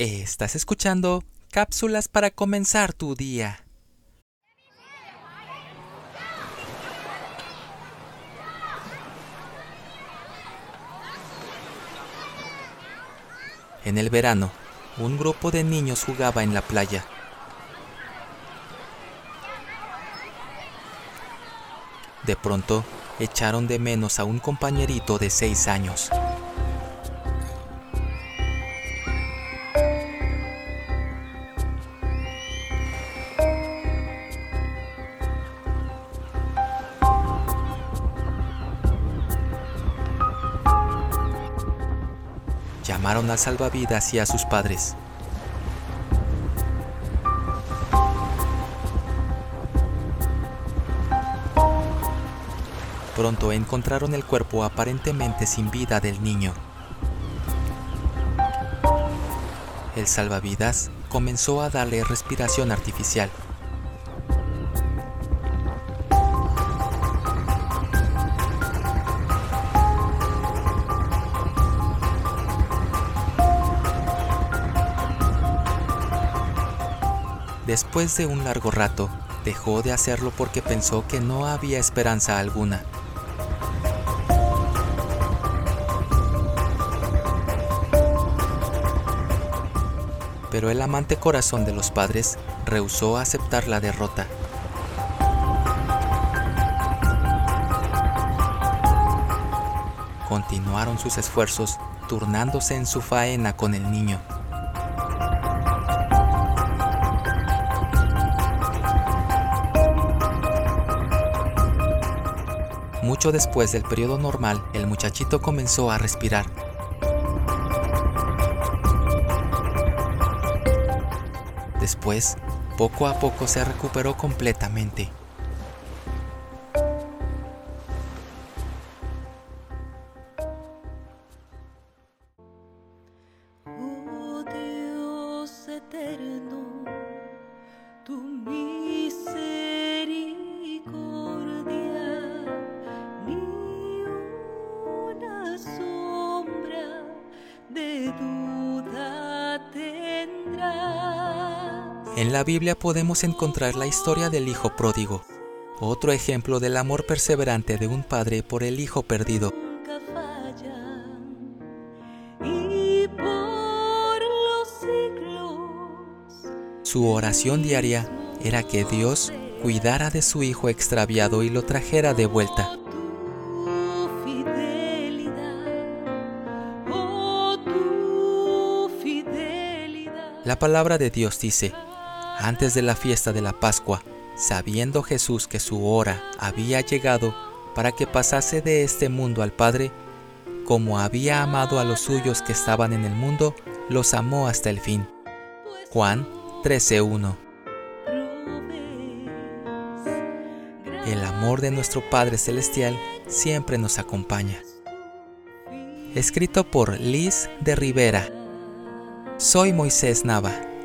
Estás escuchando cápsulas para comenzar tu día. En el verano, un grupo de niños jugaba en la playa. De pronto, echaron de menos a un compañerito de seis años. Llamaron al salvavidas y a sus padres. Pronto encontraron el cuerpo aparentemente sin vida del niño. El salvavidas comenzó a darle respiración artificial. Después de un largo rato, dejó de hacerlo porque pensó que no había esperanza alguna. pero el amante corazón de los padres rehusó aceptar la derrota. Continuaron sus esfuerzos turnándose en su faena con el niño. Mucho después del periodo normal, el muchachito comenzó a respirar. Después, poco a poco se recuperó completamente. En la Biblia podemos encontrar la historia del Hijo pródigo, otro ejemplo del amor perseverante de un padre por el hijo perdido. Su oración diaria era que Dios cuidara de su hijo extraviado y lo trajera de vuelta. oh fidelidad. La palabra de Dios dice, antes de la fiesta de la Pascua, sabiendo Jesús que su hora había llegado para que pasase de este mundo al Padre, como había amado a los suyos que estaban en el mundo, los amó hasta el fin. Juan 13:1 El amor de nuestro Padre Celestial siempre nos acompaña. Escrito por Liz de Rivera. Soy Moisés Nava.